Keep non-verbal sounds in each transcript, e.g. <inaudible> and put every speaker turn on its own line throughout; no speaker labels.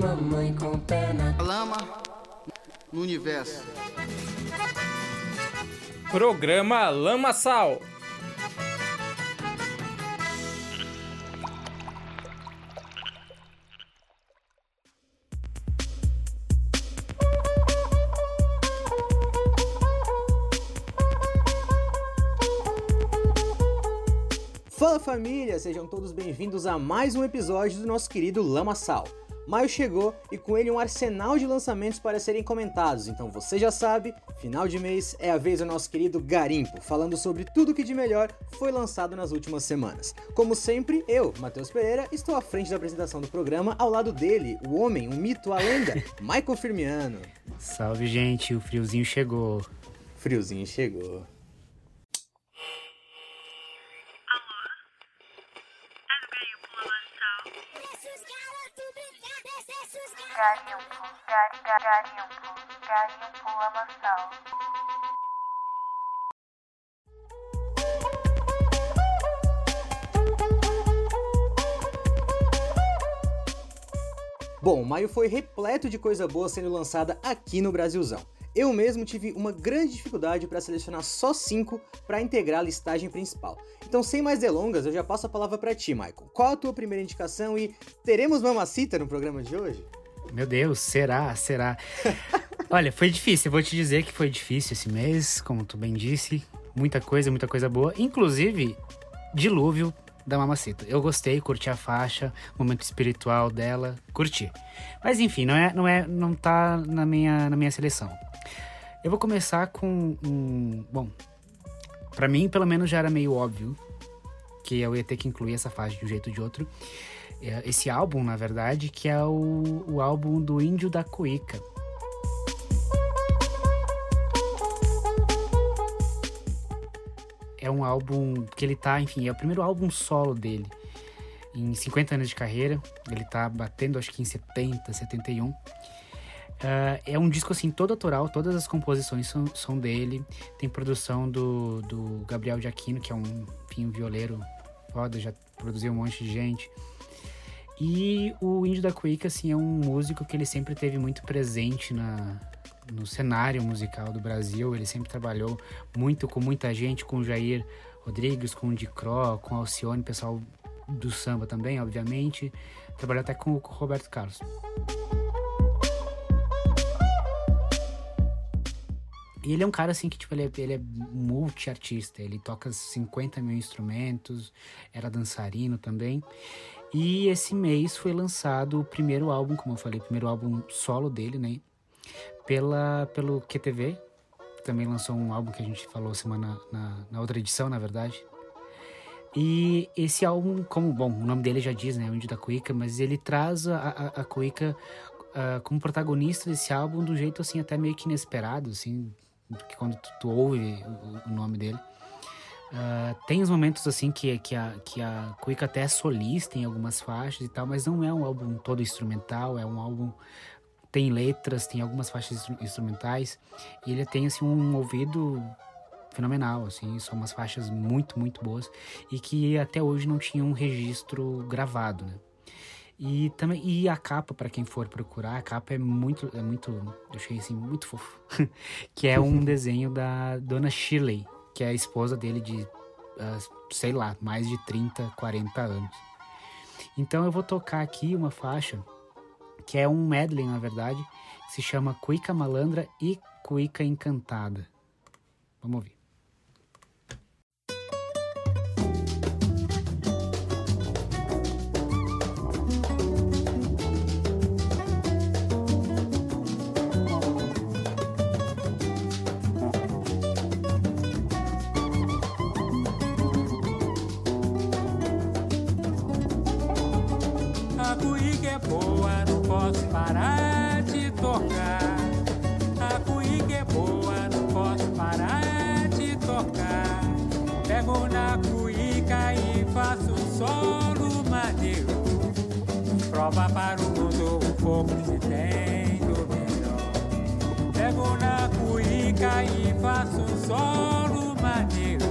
mamãe com perna.
Lama no universo.
Programa Lama Sal.
Fala família, sejam todos bem-vindos a mais um episódio do nosso querido Lama Sal. Maio chegou e com ele um arsenal de lançamentos para serem comentados, então você já sabe, final de mês é a vez do nosso querido Garimpo, falando sobre tudo que de melhor foi lançado nas últimas semanas. Como sempre, eu, Matheus Pereira, estou à frente da apresentação do programa, ao lado dele, o homem, o mito, a lenda, <laughs> Michael Firmiano.
Salve, gente, o friozinho chegou.
Friozinho chegou.
Garimpo, gari, gari, garimpo, garimpo lamaçal.
Bom, maio foi repleto de coisa boa sendo lançada aqui no Brasilzão. Eu mesmo tive uma grande dificuldade para selecionar só 5 para integrar a listagem principal. Então, sem mais delongas, eu já passo a palavra para ti, Michael. Qual a tua primeira indicação e teremos mamacita no programa de hoje?
Meu Deus, será? Será? Olha, foi difícil, eu vou te dizer que foi difícil esse mês, como tu bem disse. Muita coisa, muita coisa boa. Inclusive, dilúvio da Mamacita. Eu gostei, curti a faixa, momento espiritual dela, curti. Mas enfim, não é, não é, não tá na minha, na minha seleção. Eu vou começar com um, bom, para mim pelo menos já era meio óbvio que eu ia ter que incluir essa faixa de um jeito ou de outro. É, esse álbum, na verdade, que é o, o álbum do Índio da Cuíca. É um álbum que ele tá, enfim, é o primeiro álbum solo dele. Em 50 anos de carreira, ele tá batendo acho que em 70, 71. Uh, é um disco assim todo autoral, todas as composições são, são dele. Tem produção do, do Gabriel Aquino, que é um, enfim, um violeiro foda, já produziu um monte de gente. E o Índio da Cuíca, assim, é um músico que ele sempre teve muito presente na, no cenário musical do Brasil. Ele sempre trabalhou muito com muita gente, com o Jair Rodrigues, com o Dicró, com Alcione, pessoal do samba também, obviamente. Trabalhou até com o Roberto Carlos. E ele é um cara assim que, tipo, ele é, ele é multi-artista. Ele toca 50 mil instrumentos, era dançarino também. E esse mês foi lançado o primeiro álbum, como eu falei, o primeiro álbum solo dele, né? Pela, pelo QTV. Também lançou um álbum que a gente falou semana na, na outra edição, na verdade. E esse álbum, como, bom, o nome dele já diz, né? O Índio da Cuíca, mas ele traz a, a, a Cuíca uh, como protagonista desse álbum do jeito, assim, até meio que inesperado, assim, que quando tu, tu ouve o, o nome dele. Uh, tem os momentos assim que, que a, que a Cuica até é solista em algumas faixas e tal, mas não é um álbum todo instrumental, é um álbum tem letras, tem algumas faixas instrumentais e ele tem assim um ouvido fenomenal, assim, são umas faixas muito, muito boas e que até hoje não tinha um registro gravado, né? E também e a capa para quem for procurar, a capa é muito é muito, eu achei assim muito fofo, <laughs> que é um <laughs> desenho da Dona Shirley, que é a esposa dele de, uh, sei lá, mais de 30, 40 anos. Então eu vou tocar aqui uma faixa que é um medley, na verdade, se chama Cuica Malandra e Cuica Encantada. Vamos ouvir.
Cuíca e faço um solo maneiro.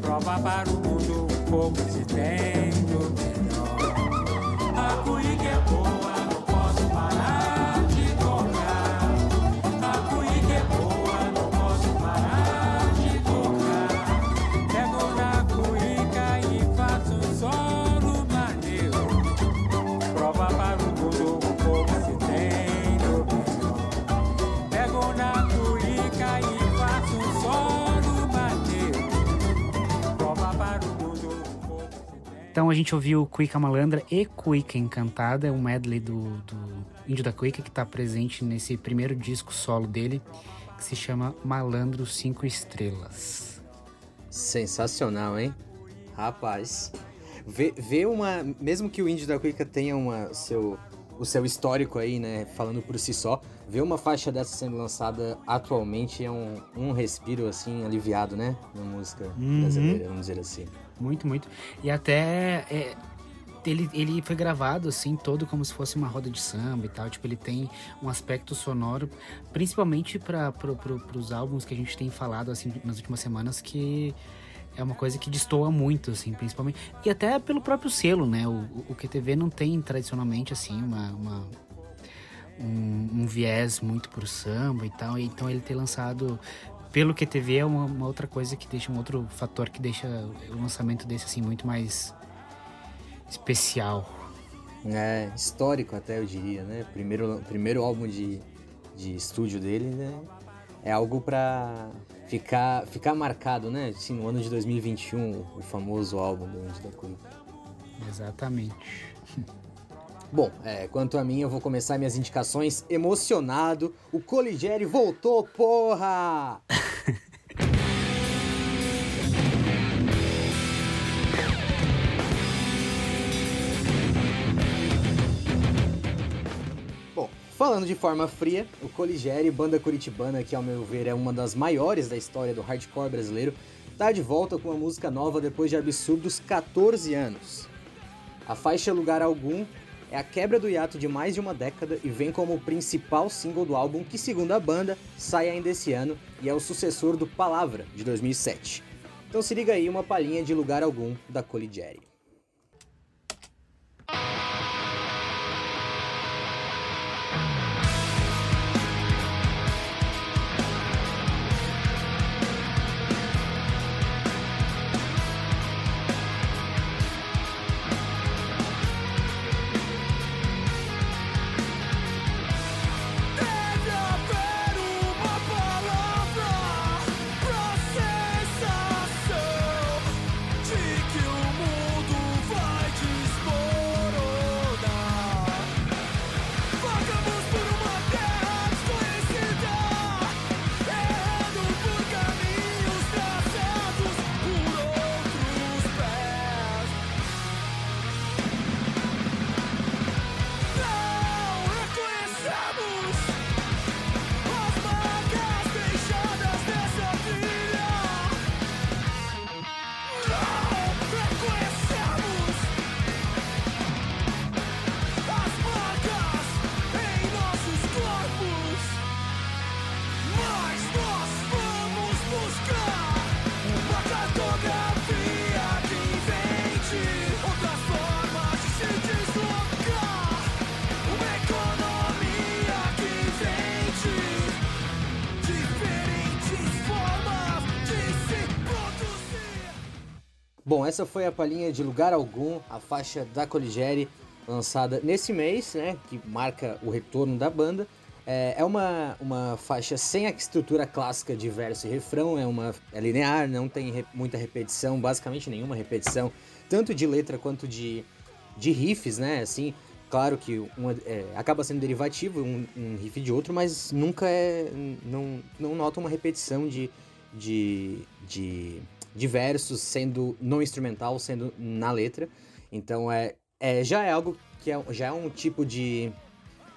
Prova para o mundo pouco se tem
Então a gente ouviu Cuica Malandra e Cuica Encantada, um medley do, do Índio da Cuica que está presente nesse primeiro disco solo dele, que se chama Malandro Cinco Estrelas.
Sensacional, hein? Rapaz. Vê, uma. Mesmo que o Índio da Cuica tenha uma, seu, o seu histórico aí, né? Falando por si só, ver uma faixa dessa sendo lançada atualmente é um, um respiro, assim, aliviado, né? Na música
Uhum.
brasileira, vamos dizer assim.
Muito, muito. E até é, ele, ele foi gravado assim, todo como se fosse uma roda de samba e tal. Tipo, ele tem um aspecto sonoro, principalmente para pro, pro, os álbuns que a gente tem falado assim nas últimas semanas, que é uma coisa que destoa muito, assim, principalmente. E até pelo próprio selo, né? O, o QTV não tem tradicionalmente, assim, uma. uma um, um viés muito pro samba e tal, então ele ter lançado pelo QTV é uma, uma, outra coisa que deixa um outro fator que deixa o lançamento desse assim muito mais especial.
É, histórico até eu diria, né? Primeiro, primeiro álbum de, de estúdio dele, né? É algo pra ficar, ficar marcado, né? Assim, no ano de 2021, o famoso álbum do Andy da Cuica.
Exatamente.
Bom, é, quanto a mim, eu vou começar minhas indicações emocionado. O Coligere voltou, porra! <laughs> Bom, falando de forma fria, o Coligere, banda curitibana que ao meu ver é uma das maiores da história do hardcore brasileiro, tá de volta com uma música nova depois de absurdos 14 anos. A faixa Lugar Algum é a quebra do hiato de mais de uma década e vem como o principal single do álbum que, segundo a banda, sai ainda esse ano e é o sucessor do Palavra, de 2007. Então se liga aí uma palhinha de Lugar Algum da.
Deve
essa foi a palhinha de Lugar Algum, a faixa da Coligere, lançada nesse mês, né? Que marca o retorno da banda. É, é uma, uma faixa sem a estrutura clássica de verso e refrão, é, uma, é linear, não tem re- muita repetição, basicamente nenhuma repetição, tanto de letra quanto de, de riffs, né? Assim, claro que uma, é, acaba sendo derivativo um, um riff de outro, mas nunca é. Não, não nota uma repetição de, de, de, de versos sendo não instrumental, sendo na letra. Então é, é já é algo que é, já é um tipo de,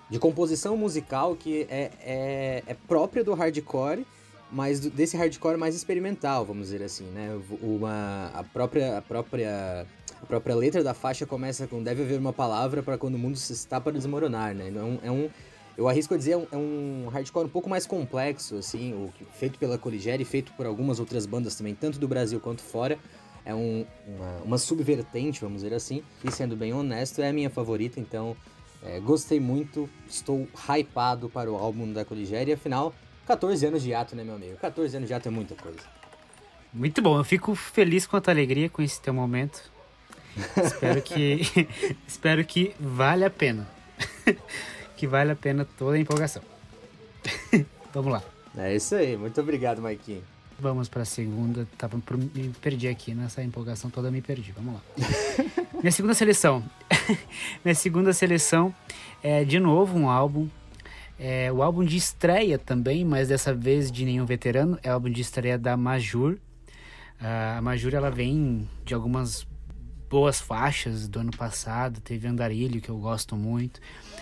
de composição musical que é, é, é própria do hardcore, mas do- desse hardcore mais experimental, vamos dizer assim, né? Uma, a, própria, a, própria, a própria letra da faixa começa com deve haver uma palavra para quando o mundo se está para desmoronar, né? Então, é um, eu arrisco a dizer, é um, é um hardcore um pouco mais complexo, assim, o, feito pela Coligere e feito por algumas outras bandas também, tanto do Brasil quanto fora. É um, uma, uma subvertente, vamos dizer assim, e sendo bem honesto, é a minha favorita, então é, gostei muito, estou hypado para o álbum da Coligere, e afinal, 14 anos de ato, né, meu amigo? 14 anos de ato é muita coisa.
Muito bom, eu fico feliz com a tua alegria com esse teu momento. <laughs> espero que <laughs> espero que vale a pena. <laughs> que vale a pena toda a empolgação. <laughs> Vamos lá.
É isso aí, muito obrigado, Maikinho.
Vamos pra segunda. Tava, me perdi aqui nessa empolgação toda, me perdi. Vamos lá. <laughs> Minha segunda seleção. <laughs> Minha segunda seleção é de novo um álbum. É o álbum de estreia também, mas dessa vez de nenhum veterano. É o álbum de estreia da Majur. Ah, a Majur ela vem de algumas boas faixas do ano passado. Teve Andarilho, que eu gosto muito.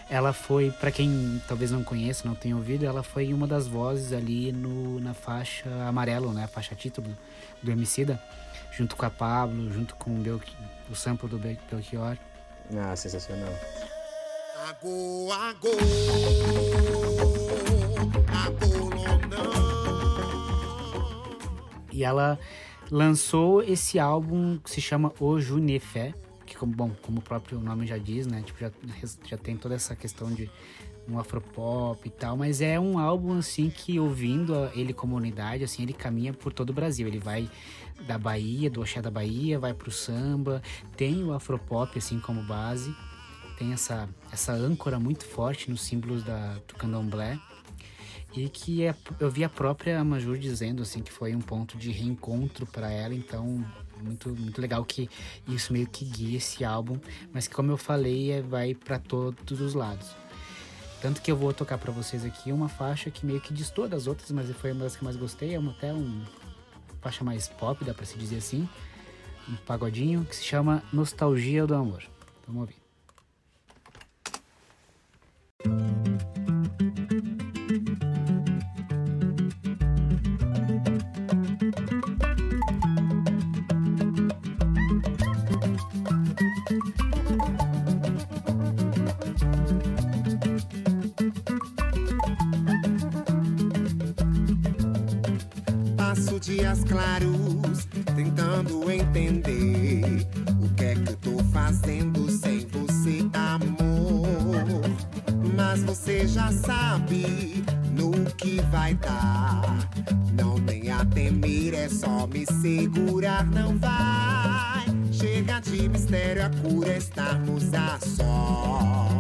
Ela foi, pra quem talvez não conheça, não tenha ouvido, ela foi uma das vozes ali no, na faixa amarelo, né? A faixa título do Emicida, junto com a Pablo, junto com o, Belchi, o sample do Bel- Belchior.
Ah, sensacional.
Agô, agô, agolonão.
E ela lançou esse álbum que se chama O Junefé, que como, bom, como o próprio nome já diz, né? Tipo, já, já tem toda essa questão de um afropop e tal, mas é um álbum assim que ouvindo ele como unidade, assim, ele caminha por todo o Brasil. Ele vai da Bahia, do Oxé da Bahia, vai pro samba, tem o afropop assim como base, tem essa essa âncora muito forte nos símbolos da do Candomblé. E que é- eu vi a própria Majur dizendo assim que foi um ponto de reencontro para ela, então muito muito legal que isso meio que guia esse álbum, mas que como eu falei, é, vai para todos os lados. Tanto que eu vou tocar para vocês aqui uma faixa que meio que destoa das outras, mas foi uma das que mais gostei, é uma, até um faixa mais pop, dá para se dizer assim, um pagodinho que se chama Nostalgia do Amor. Vamos ouvir.
Dias claros tentando entender o que é que eu tô fazendo sem você, amor. Mas você já sabe no que vai dar. Não tem a temer, é só me segurar, não vai. Chega de mistério, a cura é estarmos a sós.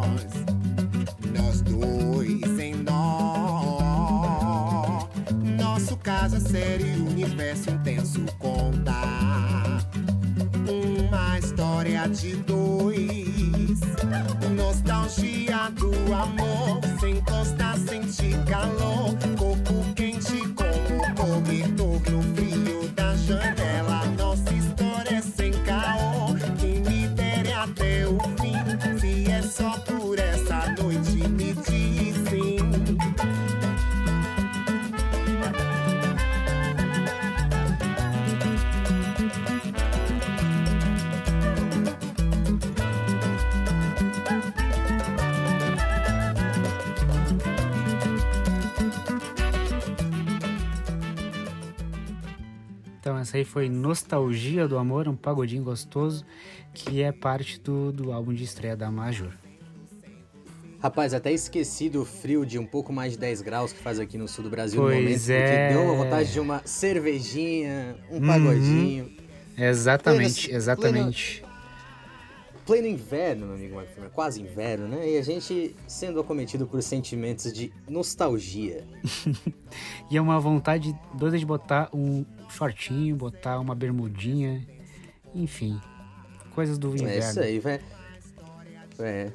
Essa
aí foi Nostalgia do Amor, um pagodinho gostoso, que é parte do, do álbum de estreia da Major.
Rapaz, até esqueci do frio de um pouco mais de 10 graus que faz aqui no sul do Brasil
Pois
no momento,
é.
deu uma vontade de uma cervejinha, um
Uhum.
pagodinho.
Exatamente,
Pleno-
exatamente.
Pleno inverno, meu amigo quase inverno, né? E a gente sendo acometido por sentimentos de nostalgia. <laughs>
E é uma vontade doida de botar um shortinho, botar uma bermudinha, enfim, coisas do inverno.
É isso aí, velho. É.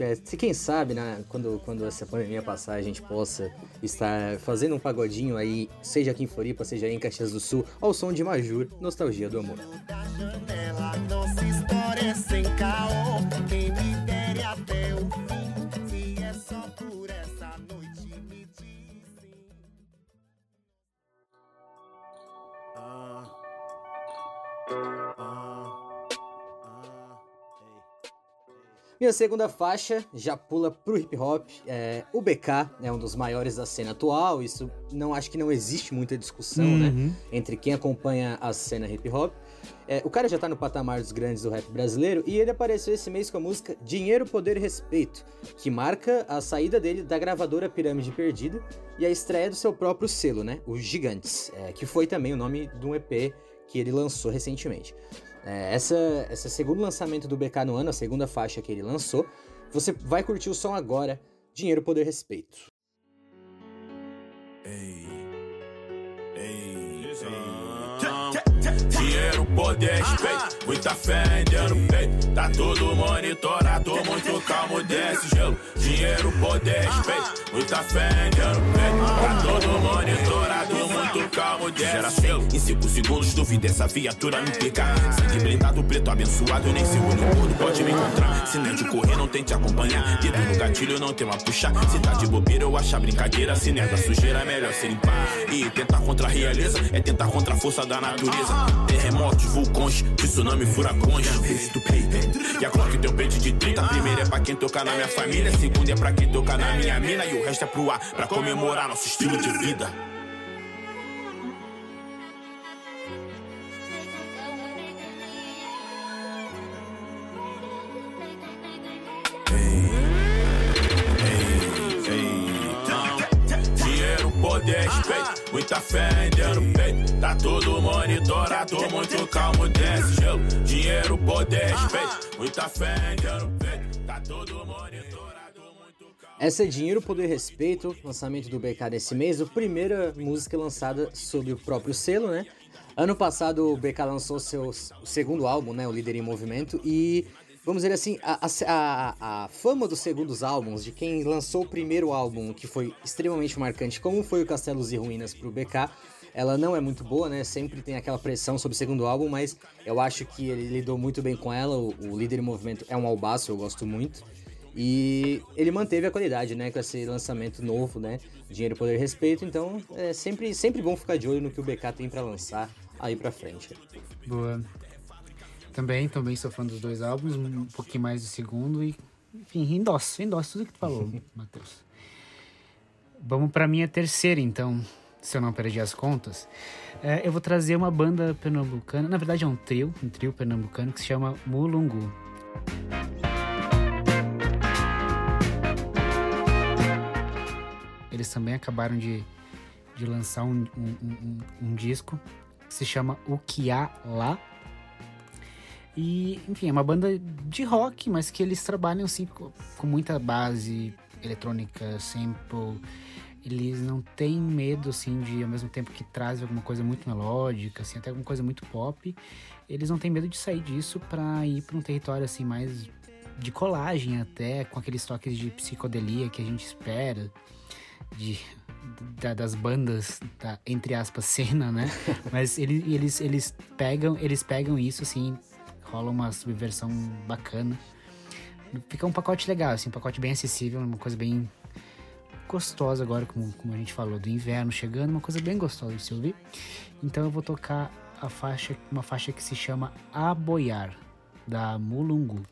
É, se quem sabe, né, quando, quando essa pandemia passar, a gente possa estar fazendo um pagodinho aí, seja aqui em Floripa, seja aí em Caxias do Sul, ao som de Majur, Nostalgia do Amor.
da janela. Nossa história é sem caô. Quem me dere até o
Minha segunda faixa já pula pro hip hop. É, o BK é um dos maiores da cena atual. Isso não acho que não existe muita discussão, né?
Uhum.
Entre quem acompanha a cena hip hop. É, o cara já tá no patamar dos grandes do rap brasileiro e ele apareceu esse mês com a música Dinheiro, Poder e Respeito, que marca a saída dele da gravadora Pirâmide Perdida e a estreia do seu próprio selo, né? O Gigantes, é, que foi também o nome de um EP que ele lançou recentemente. É, essa, esse segundo lançamento do BK no ano, a segunda faixa que ele lançou. Você vai curtir o som agora, Dinheiro, Poder, Respeito.
Ei, ei,
Dinheiro, poder, respeito, muita fé ainda no peito. Tá tudo monitorado, muito calmo, desce gelo. Dinheiro, poder, respeito, muita fé ainda no peito. Tá tudo monitorado, muito calmo, desce gelo. Em 5 segundos, duvida essa viatura me picar. Sangue blindado, preto abençoado, nem seu olho gordo pode me encontrar. Se não é de correr, não tente acompanhar. Dedo no gatilho, não tem uma puxar. Se tá de bobeira, eu achar brincadeira. Se não é sujeira, é melhor se limpar. E tentar contra a realeza é tentar contra a força da natureza. Terremotos, vulcões, tsunami, furacões. E a clock tem um peito de 30. Primeiro é pra quem tocar na minha família. Segundo é pra quem tocar na minha mina. E o resto é pro ar, pra comemorar nosso estilo de vida. Muita fé peito. Tá tudo monitorado, muito calmo, desce gelo. Dinheiro, poder, respeito, muita fé peito. Tá tudo monitorado.
Essa é Dinheiro, Poder e Respeito, lançamento do BK desse mês, a primeira música lançada sob o próprio selo, né? Ano passado o BK lançou seu segundo álbum, né? O Líder em Movimento, e vamos dizer assim, a, a- a- fama dos segundos álbuns, de quem lançou o primeiro álbum, que foi extremamente marcante, como foi o Castelos e Ruínas pro BK, ela não é muito boa, né? Sempre tem aquela pressão sobre o segundo álbum, mas eu acho que ele lidou muito bem com ela. O, o Líder em Movimento é um albaço, eu gosto muito. E ele manteve a qualidade, né? Com esse lançamento novo, né? Dinheiro, Poder e Respeito. Então é sempre, sempre bom ficar de olho no que o BK tem pra lançar aí pra frente.
Boa. Também, também sou fã dos dois álbuns, um pouquinho mais do segundo e, enfim, endosso, endosso tudo que tu falou, <laughs> Matheus. Vamos pra minha terceira, então, se eu não perdi as contas. É, eu vou trazer uma banda pernambucana, na verdade é um trio, um trio pernambucano que se chama Mulungu. Eles também acabaram de, de lançar um, um- um- um- um disco que se chama O Que Há Lá. E, enfim, é uma banda de rock, mas que eles trabalham assim com, muita base eletrônica, sample. Eles não têm medo, assim, de, ao mesmo tempo que trazem alguma coisa muito melódica, assim, até alguma coisa muito pop, eles não têm medo de sair disso pra ir pra um território, assim, mais de colagem até, com aqueles toques de psicodelia que a gente espera, de, da- das bandas, da, entre aspas, cena, né? <laughs> Mas ele- eles, eles, pegam, eles pegam isso, assim, rola uma subversão bacana. Fica um pacote legal, assim, um pacote bem acessível, uma coisa bem gostosa agora, como, como a gente falou, do inverno chegando, uma coisa bem gostosa de se ouvir. Então eu vou tocar a faixa, uma faixa que se chama Aboiar, da Mulungu.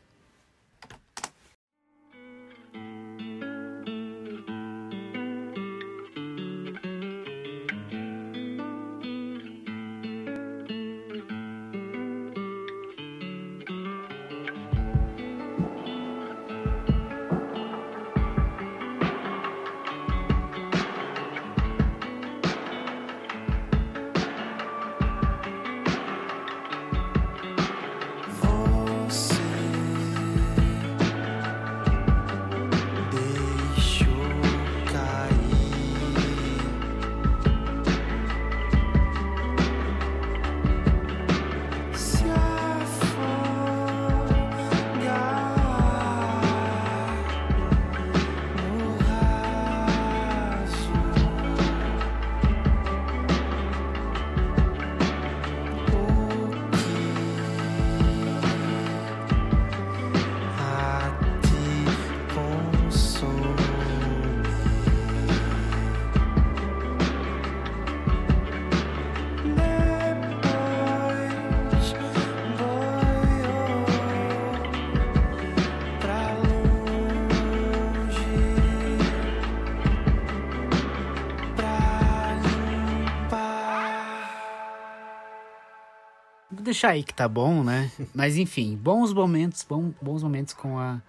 Deixar aí que tá bom, né? Mas enfim, bons momentos, bom, bons momentos com a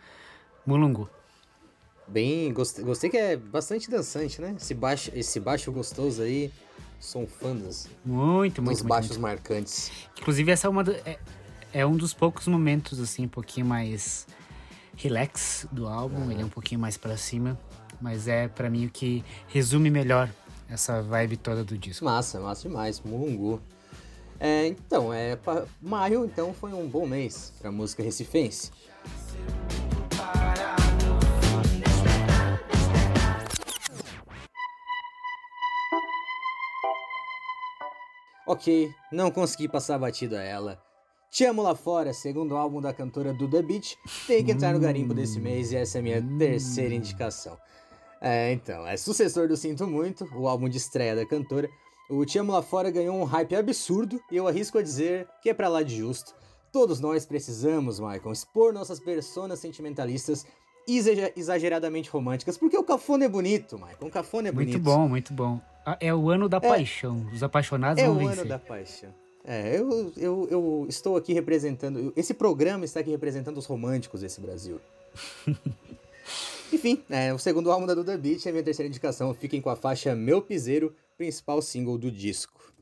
Mulungu.
Bem, gostei, gostei que é bastante dançante, né? Esse baixo, esse baixo gostoso aí. Sou um fã dos,
Muito,
dos
muito, muito,
baixos
muito.
marcantes.
Inclusive, essa é uma do- é, é um dos poucos momentos, assim, um pouquinho mais relax do álbum. Ele é um pouquinho mais pra cima. Mas é, pra mim, o que resume melhor essa vibe toda do disco.
Massa, massa demais, Mulungu. É, então, é, pa- maio então foi um bom mês pra música recifense. Ok, não consegui passar batido a ela. Te Amo Lá Fora, segundo álbum da cantora Duda Beat, tem que entrar no garimpo desse mês e essa é a minha terceira indicação. É, então, é sucessor do Sinto Muito, o álbum de estreia da cantora. O Te Amo Lá Fora ganhou um hype absurdo e eu arrisco a dizer que é pra lá de justo. Todos nós precisamos, Michael, expor nossas personas sentimentalistas exa- exageradamente românticas, porque o cafone é bonito, Michael, o cafone é bonito.
Muito bom, muito bom. Ah, É o ano da paixão. Os apaixonados
É
vão
o
vencer.
ano da paixão. É, eu, eu, eu estou aqui representando. Esse programa está aqui representando os românticos desse Brasil. <laughs> Enfim, é, o segundo álbum da Duda Beat é a minha terceira indicação. Fiquem com a faixa Meu Piseiro, principal single do disco.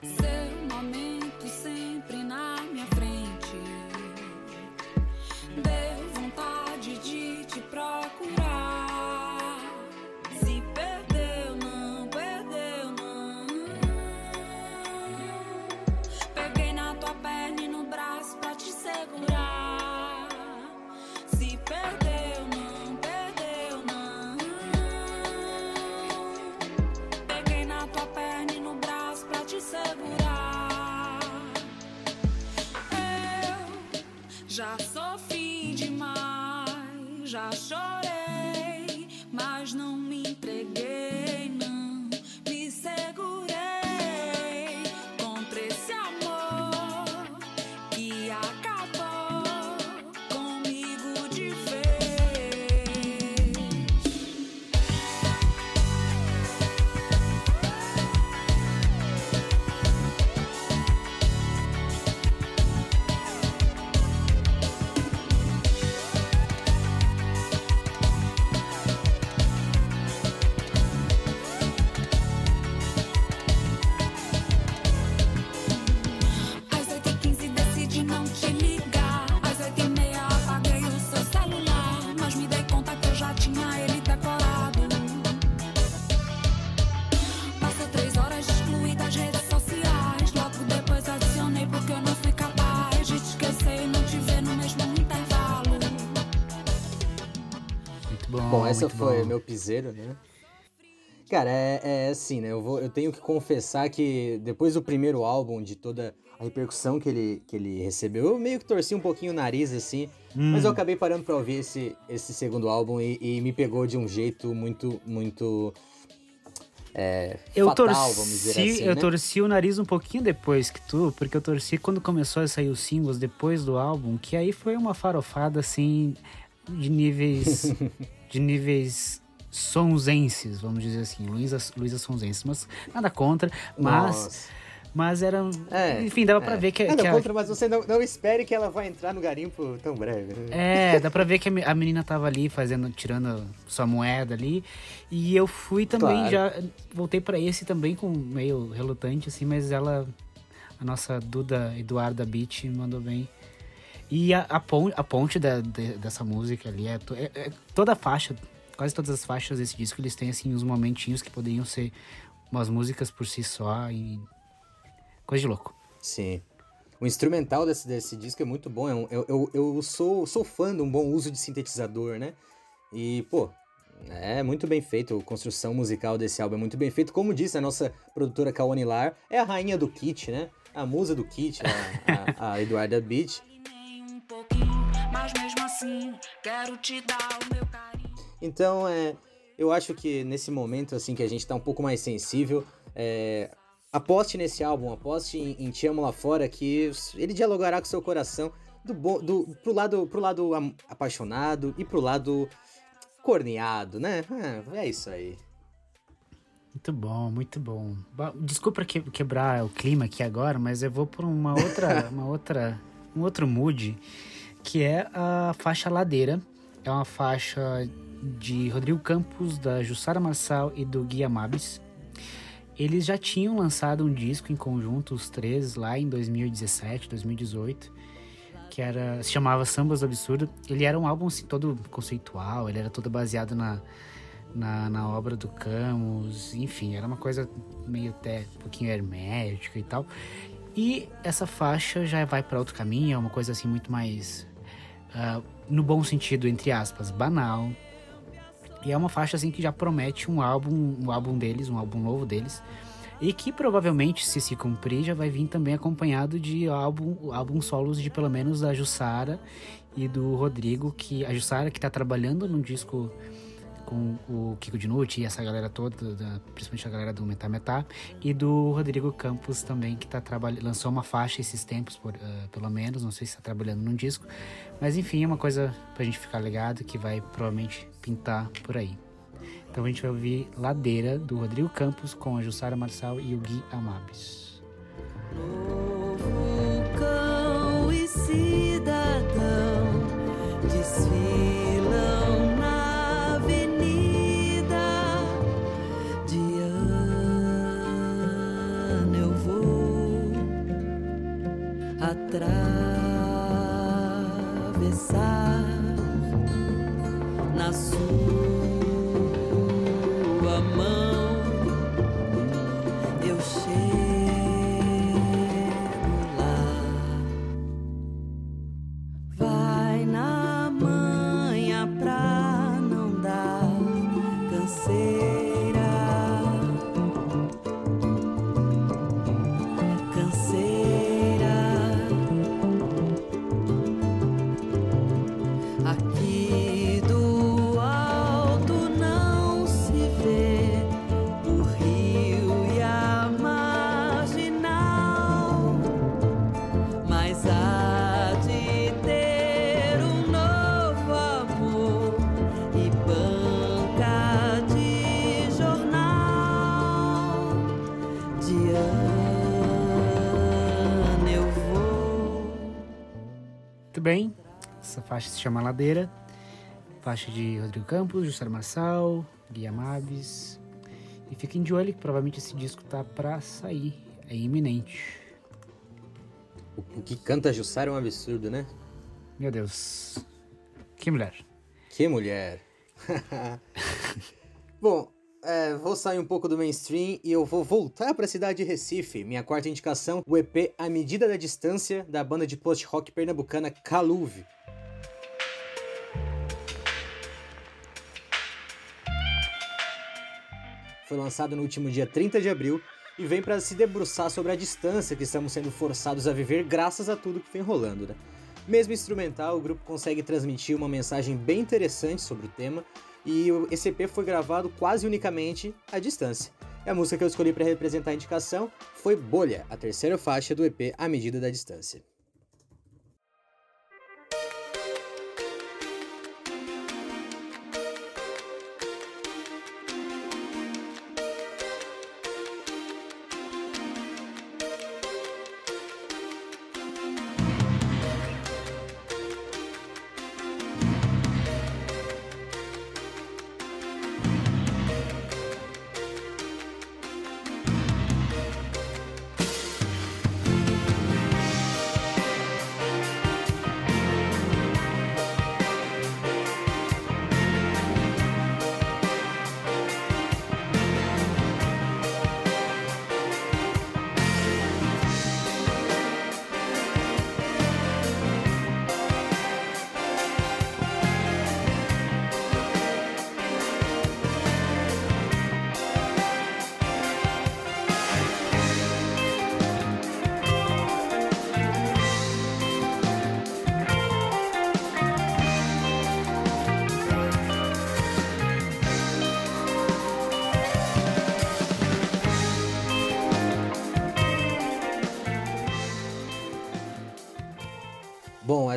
Seu
essa foi
bom.
o meu piseiro, né? Cara, é, é assim, né? Eu, vou, eu tenho que confessar que depois do primeiro álbum, de toda a repercussão que ele, que ele recebeu, eu meio que torci um pouquinho o nariz, assim. Mas eu acabei parando pra ouvir esse, esse segundo álbum e, e me pegou de um jeito muito, muito. É,
Eu
fatal,
torci,
vamos dizer assim.
eu
né?
torci o nariz um pouquinho depois que tu, porque eu torci quando começou a sair os singles depois do álbum, que aí foi uma farofada assim de níveis <laughs> de níveis sonzenses, vamos dizer assim, Luísa Luísa Sonzenses, mas nada contra, mas
Nossa.
mas era,
É,
enfim, dava pra
é.
ver que,
Nada
que a-
contra, mas você não, não espere que ela vai entrar no garimpo tão breve. né?
É, dá pra ver que a me- a menina tava ali fazendo, tirando sua moeda ali. E eu fui também,
Claro.
já voltei pra esse também com meio relutante, assim, mas ela, a nossa Duda Eduarda Beach mandou bem. E a, a, a ponte da- de- dessa música ali, é, to- é- é toda a faixa, quase todas as faixas desse disco, eles têm, assim, uns momentinhos que poderiam ser umas músicas por si só e... Coisa de louco.
Sim. O instrumental desse, desse disco é muito bom. é Eu, eu, eu sou, sou fã de um bom uso de sintetizador, né? E, pô, é muito bem feito. A construção musical desse álbum é muito bem feito. Como disse a nossa produtora Kaone Lar, é a rainha do kit, né? A musa do kit, a, a, a Eduarda Beach.
Assim quero te dar o meu carinho.
Então, é, eu acho que nesse momento, assim, que a gente tá um pouco mais sensível, é, aposte nesse álbum, aposte em, em Te Amo Lá Fora, que ele dialogará com seu coração do, bo- do, pro, lado, pro lado apaixonado e pro lado corneado, né? É, é isso aí.
Muito bom, muito bom. Desculpa que- quebrar o clima aqui agora, mas eu vou por uma outra, <laughs> uma outra, um outro mood, que é a faixa Ladeira. É uma faixa de Rodrigo Campos, da Jussara Marçal e do Gui Amabis. Eles já tinham lançado um disco em conjunto, os três, lá em 2017, 2018, que era, se chamava Sambas do Absurdo. Ele era um álbum assim, todo conceitual, ele era todo baseado na, na, na obra do Camus, enfim, era uma coisa meio até um pouquinho hermética e tal. E essa faixa já vai para outro caminho, é uma coisa assim muito mais, ah, no bom sentido, entre aspas, banal. E é uma faixa assim que já promete um álbum, um álbum deles, um álbum novo deles. E que provavelmente, se se cumprir, já vai vir também acompanhado de álbum, álbum solos de pelo menos da Jussara e do Rodrigo, que a Jussara que tá trabalhando num disco com o Kiko Dinucci e essa galera toda, da- principalmente a galera do Metá Metá, e do Rodrigo Campos também, que tá trabalhando, lançou uma faixa esses tempos, por, ah, pelo menos, não sei se tá trabalhando num disco, mas enfim, é uma coisa pra gente ficar ligado, que vai provavelmente pintar por aí. Então a gente vai ouvir Ladeira, do Rodrigo Campos, com a Jussara Marçal e o Gui Amabis.
Atravessar na sua
faixa se chama Ladeira, faixa de Rodrigo Campos, Jussara Marçal, Gui Amabis. E fiquem de olho que provavelmente esse disco tá pra sair, é iminente.
O, o que canta Jussara é um absurdo, né?
Meu Deus, que mulher.
Que mulher. <laughs> Bom, é, vou sair um pouco do mainstream e eu vou voltar para a cidade de Recife. Minha quarta indicação, o EP A Medida da Distância, da banda de post-rock pernambucana Caluve. Foi lançado no último dia 30 de abril e vem para se debruçar sobre a distância que estamos sendo forçados a viver graças a tudo que vem rolando, né? Mesmo instrumental, o grupo consegue transmitir uma mensagem bem interessante sobre o tema e o- EP foi gravado quase unicamente à distância. E a música que eu escolhi para representar a indicação foi Bolha, a terceira faixa do EP A Medida da Distância.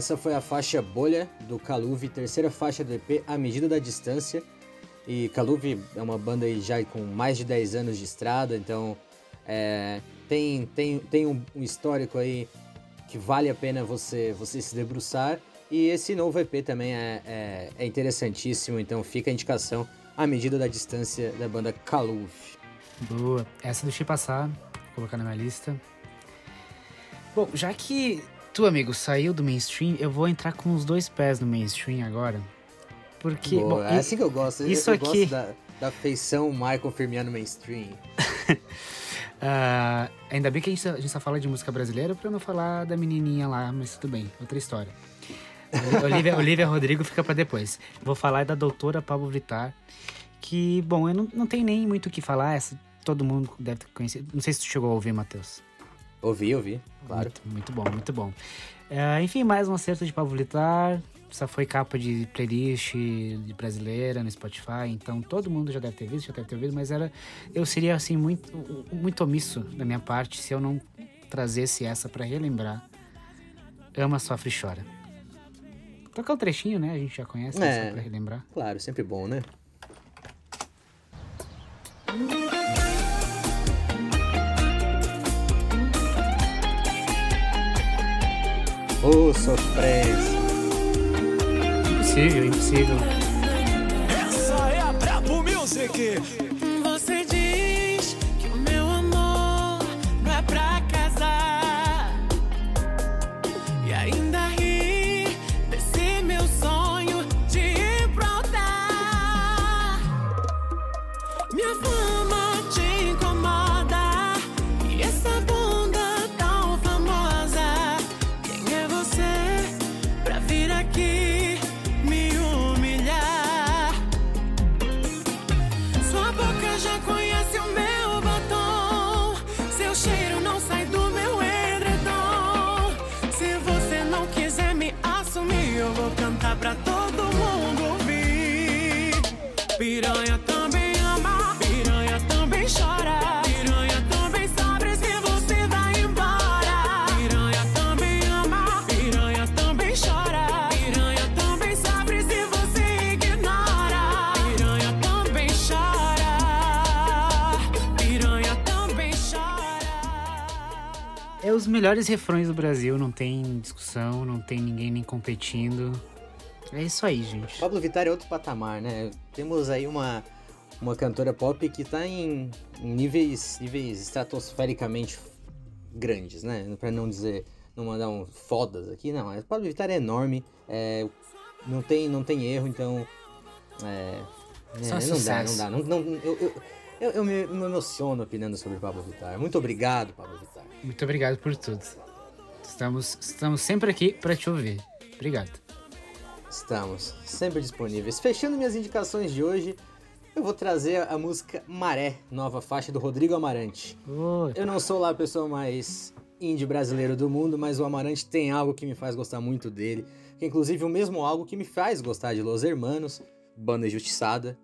Essa foi a faixa Bolha do Caluve, terceira faixa do EP A Medida da Distância. E Caluve é uma banda aí já com mais de 10 anos de estrada, então é, tem, tem, tem um, histórico aí que vale a pena você, você se debruçar. E esse novo EP também é, é, é interessantíssimo, então fica a indicação A Medida da Distância da banda Caluve.
Boa. Essa deixei passar, vou colocar na minha lista. Bom, já que tu, amigo, saiu do mainstream, eu vou entrar com os dois pés no mainstream agora. Porque.
Boa,
bom,
é assim que eu gosto. Eu-
Isso
eu,
aqui.
gosto da, da feição Michael Firmiano mainstream. <laughs>
Ah, ainda bem que a gente, a gente só fala de música brasileira pra não falar da menininha lá, mas tudo bem, outra história. <laughs> Olivia, Olivia Rodrigo fica pra depois. Vou falar da doutora Pablo Vittar, que, bom, eu não, não tenho nem muito o que falar, essa todo mundo deve ter conhecido. Não sei se tu chegou a ouvir, Matheus.
Ouvi, ouvi, claro.
Muito, muito bom, muito bom. Ah, enfim, mais um acerto de Pablo Vittar. Essa foi capa de playlist de brasileira no Spotify, então todo mundo já deve ter visto, já deve ter ouvido, mas era eu seria assim muito muito omisso da minha parte se eu não trazesse essa pra relembrar. Ama, sofre e chora. Tocar um trechinho, né? A gente já conhece,
É.
só pra relembrar.
Claro, sempre bom, né? Ô, sofrência.
Impossível, impossível.
É
os melhores refrões do Brasil, não tem discussão, não tem ninguém nem competindo. É isso aí, gente.
Pablo Vittar é outro patamar, né? Temos aí uma, uma cantora pop que tá em, em níveis, níveis estratosfericamente grandes, né? Pra não dizer, não mandar um fodas aqui, não. Mas Pablo Vittar é enorme, é, não, tem, não tem erro, então. É, é, não dá, não dá. Não, não- eu, eu, eu, eu me, me emociono opinando sobre Pablo Vittar. Muito obrigado, Pablo Vittar.
Muito obrigado por tudo. Estamos, estamos sempre aqui pra te ouvir. Obrigado.
Estamos sempre disponíveis. Fechando minhas indicações de hoje, eu vou trazer a música Maré, nova faixa do Rodrigo Amarante. Eu não sou lá a pessoa mais indie brasileiro do mundo, mas o Amarante tem algo que me faz gostar muito dele, que é inclusive o mesmo algo que me faz gostar de Los Hermanos, banda injustiçada.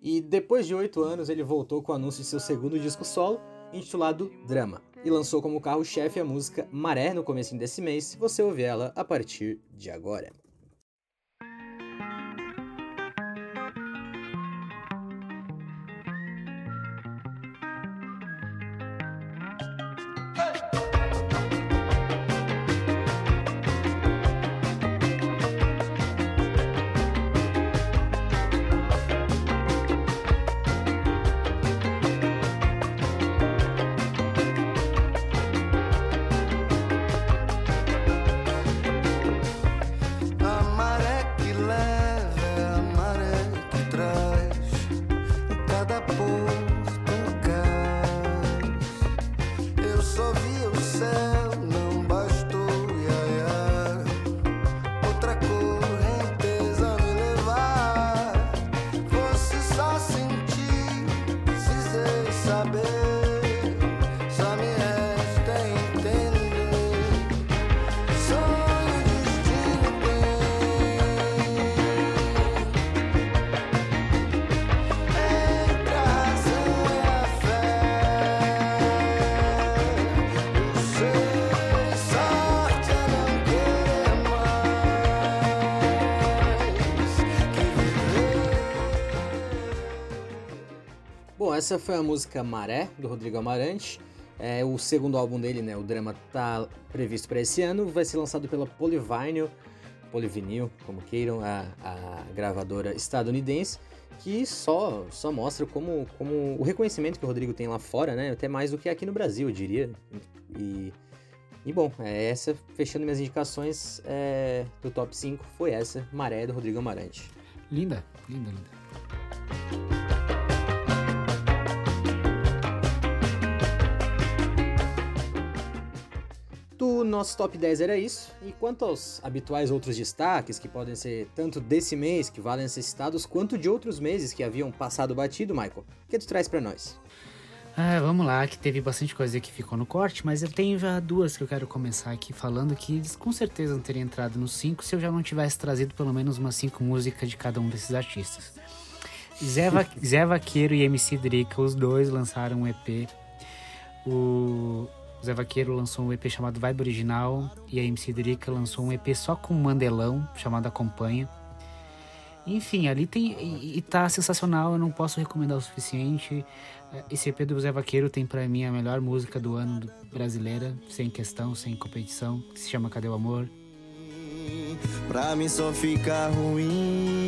E depois de oito anos, ele voltou com o anúncio de seu segundo disco solo, intitulado Drama, e lançou como carro-chefe a música Maré no começo desse mês. Você ouve ela a partir de agora. Essa foi a música Maré, do Rodrigo Amarante. É o segundo álbum dele, né? O drama tá previsto para esse ano. Vai ser lançado pela Polyvinyl. Polyvinyl, como queiram, a, a gravadora estadunidense, que só, só mostra como, como o reconhecimento que o Rodrigo tem lá fora, né? Até mais do que aqui no Brasil, eu diria. E, e bom, é essa, fechando minhas indicações é, do top 5, foi essa, Maré, do Rodrigo Amarante.
Linda, linda, linda.
Nosso top 10 era isso. E quanto aos habituais outros destaques, que podem ser tanto desse mês, que valem ser citados, quanto de outros meses que haviam passado batido, Michael, o que tu traz pra nós?
Ah, vamos lá, que teve bastante coisa que ficou no corte, mas eu tenho já duas que eu quero começar aqui falando que eles com certeza não teriam entrado nos cinco se eu já não tivesse trazido pelo menos umas cinco músicas de cada um desses artistas. Zé, Va <laughs> Zé Vaqueiro e MC Drica, os dois lançaram um EP. O Zé Vaqueiro lançou um EP chamado Vibe Original e a MC Drica lançou um EP só com Mandelão, chamado Acompanha. Enfim, ali tem. E, e tá sensacional, eu não posso recomendar o suficiente. Esse EP do Zé Vaqueiro tem pra mim a melhor música do ano brasileira, sem questão, sem competição, que se chama Cadê o Amor?
Pra mim só fica ruim.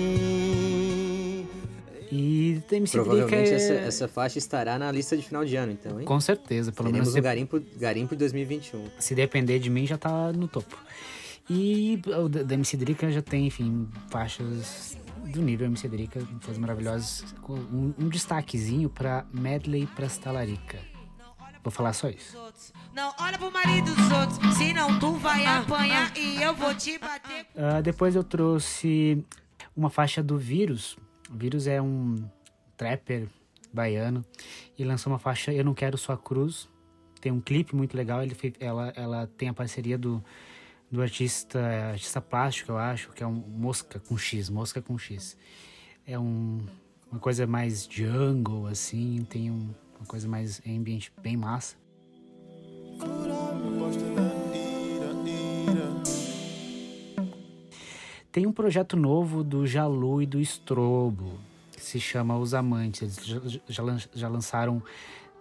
E da MC Drica
Provavelmente
é...
essa, essa faixa estará na lista de final de ano, então, hein?
Com certeza, pelo
Teremos
menos
um
de-
garimpo, garimpo de 2021.
se depender de mim, já tá no topo. E o da MC Drica já tem, enfim, faixas do nível MC Drica, faixas maravilhosas. com Um, um destaquezinho pra Medley pra Stalarica. Vou falar só isso.
Não olha pro marido dos outros, senão tu vai apanhar e eu vou te bater.
Ah, depois eu trouxe uma faixa do Vírus. O Vírus é um trapper baiano e lançou uma faixa Eu Não Quero Sua Cruz. Tem um clipe muito legal. Ele ela, ela tem a parceria do, do artista, artista plástico, eu acho, que é um Mosca com X, Mosca com X. É um, uma coisa mais jungle, assim, tem um- uma coisa mais ambiente bem massa. Tem um projeto novo do Jalu e do Strobo, que se chama Os Amantes. Eles já, já lan- já lançaram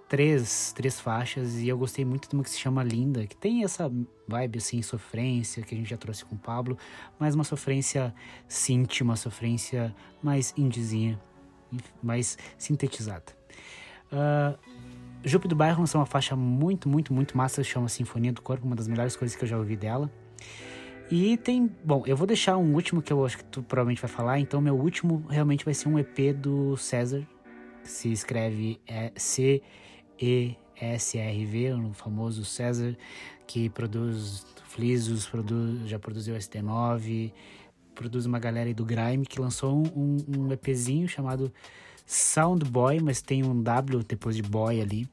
três, três faixas e eu gostei muito de uma que se chama Linda, que tem essa vibe assim, sofrência, que a gente já trouxe com o Pablo, mas uma sofrência synth, uma sofrência mais indizinha, mais sintetizada. Jupe do Bairro lançou uma faixa muito, muito, muito massa, chama Sinfonia do Corpo, uma das melhores coisas que eu já ouvi dela. E tem. Bom, eu vou deixar um último que eu acho que tu provavelmente vai falar. Então, meu último realmente vai ser um EP do César. Que se escreve é, C-E-S-R-V, o famoso César, que produz Flisos, produz, já produziu ST9, produz uma galera aí do Grime, que lançou um, um EPzinho chamado Sound Boy, mas tem um W depois de boy ali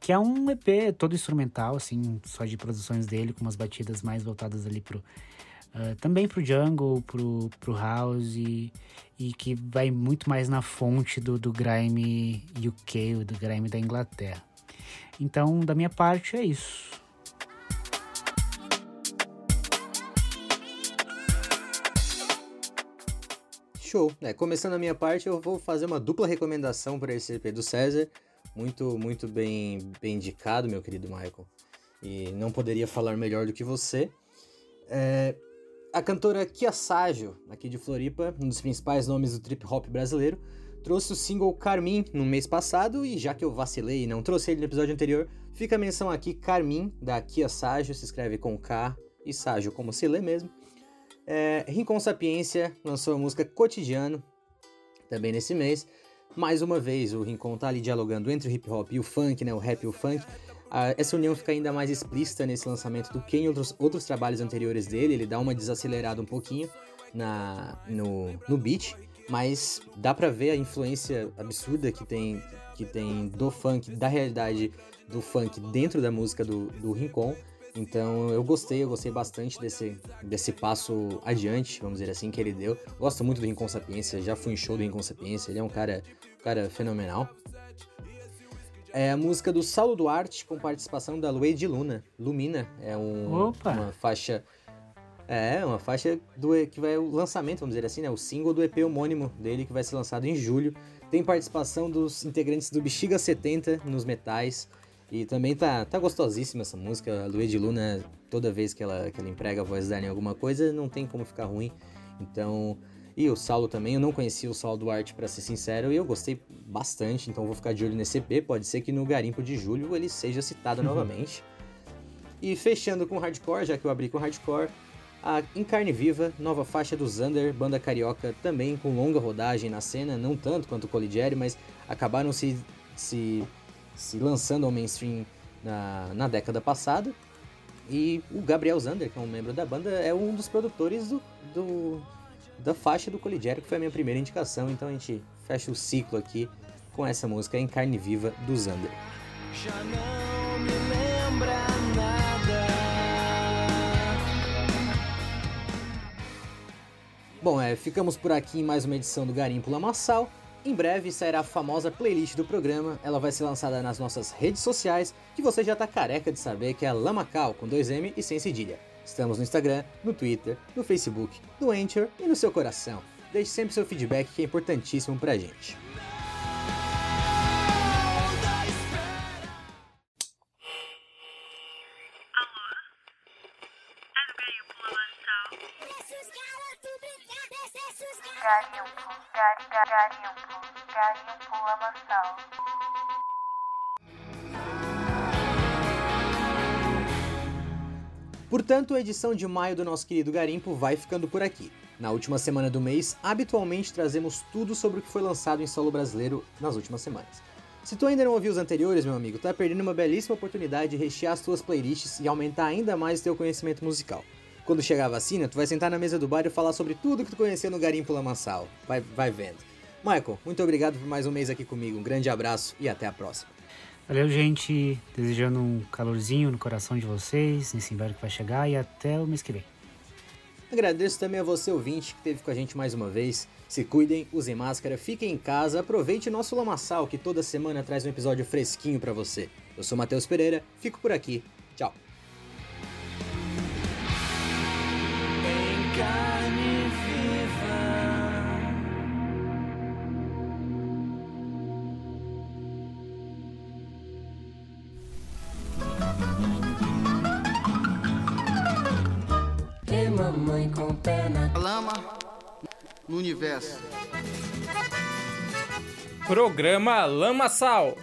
que é um EP todo instrumental, assim, só de produções dele, com umas batidas mais voltadas ali pro. ah, também pro jungle, pro, pro house, e, e que vai muito mais na fonte do, do grime UK, do grime da Inglaterra. Então, da minha parte, é isso.
Show. É, começando a minha parte, eu vou fazer uma dupla recomendação para esse EP do César. Muito, muito bem, bem indicado, meu querido Michael. E não poderia falar melhor do que você. É, a cantora Kia Ságio, aqui de Floripa, um dos principais nomes do trip hop brasileiro, trouxe o single Carmin no mês passado e já que eu vacilei e não trouxe ele no episódio anterior, fica a menção aqui Carmin, da Kia Ságio, se escreve com K e Ságio como se lê mesmo. É, Rincon Sapiência lançou a música Cotidiano, também nesse mês. Mais uma vez, o Rincon tá ali dialogando entre o hip hop e o funk, né? O rap e o funk. Ah, essa união fica ainda mais explícita nesse lançamento do que em outros, outros trabalhos anteriores dele. Ele dá uma desacelerada um pouquinho na, no, no beat, mas dá pra ver a influência absurda que tem, que tem do funk, da realidade do funk dentro da música do, do Rincon. Então eu gostei, eu gostei bastante desse, desse passo adiante, vamos dizer assim, que ele deu. Gosto muito do Rincon Sapiência, já fui em show do Rincon Sapiência, ele é um cara, cara fenomenal. É a música do Saulo Duarte com participação da Luede Luna. Lumina é um, uma faixa. É, uma faixa do que vai o lançamento, vamos dizer assim, né? O single do EP homônimo dele que vai ser lançado em julho. Tem participação dos integrantes do Bexiga 70 nos metais. E também tá, tá gostosíssima essa música. A Luede Luna toda vez que ela, que ela emprega a voz dela em alguma coisa, não tem como ficar ruim. Então, e o Saulo também, eu não conhecia o Saulo Duarte para ser sincero, e eu gostei bastante, então vou ficar de olho nesse EP, pode ser que no garimpo de julho ele seja citado
Uhum.
novamente. E fechando com hardcore, já que eu abri com hardcore, a Em Carne Viva, nova faixa do Zander, banda carioca também com longa rodagem na cena, não tanto quanto o Colidieri, mas acabaram se, se, se lançando ao mainstream na, na década passada. E o Gabriel Zander, que é um membro da banda, é um dos produtores do, do- da faixa do Colidieri, que foi a minha primeira indicação, então a gente fecha o ciclo aqui com essa música Em Carne Viva do Zander.
Já não me lembra nada.
Bom, é, ficamos por aqui em mais uma edição do Garimpo Lamaçal. Em breve sairá a famosa playlist do programa. Ela vai ser lançada nas nossas redes sociais, que você já tá careca de saber que é Lamacal com 2M e sem cedilha. Estamos no Instagram, no Twitter, no Facebook, no Anchor e no seu coração. Deixe sempre seu feedback que é importantíssimo pra gente.
Garimpo, gari, gari, garimpo, garimpo lamaçal.
Portanto, a edição de maio do nosso querido Garimpo vai ficando por aqui. Na última semana do mês, habitualmente trazemos tudo sobre o que foi lançado em solo brasileiro nas últimas semanas. Se tu ainda não ouviu os anteriores, meu amigo, tá perdendo uma belíssima oportunidade de rechear as tuas playlists e aumentar ainda mais teu conhecimento musical. Quando chegar a vacina, tu vai sentar na mesa do bar e falar sobre tudo que tu conheceu no Garimpo Lamaçal. Vai, vai vendo. Michael, muito obrigado por mais um mês aqui comigo. Um grande abraço e até a próxima.
Valeu, gente. Desejando um calorzinho no coração de vocês, nesse inverno que vai chegar e até o mês que vem.
Agradeço também a você, ouvinte, que esteve com a gente mais uma vez. Se cuidem, usem máscara, fiquem em casa, aproveite o nosso Lamaçal, que toda semana traz um episódio fresquinho pra você. Eu sou Matheus Pereira, fico por aqui. Tchau.
Mamãe com pé na lama no universo.
Programa Lamaçal.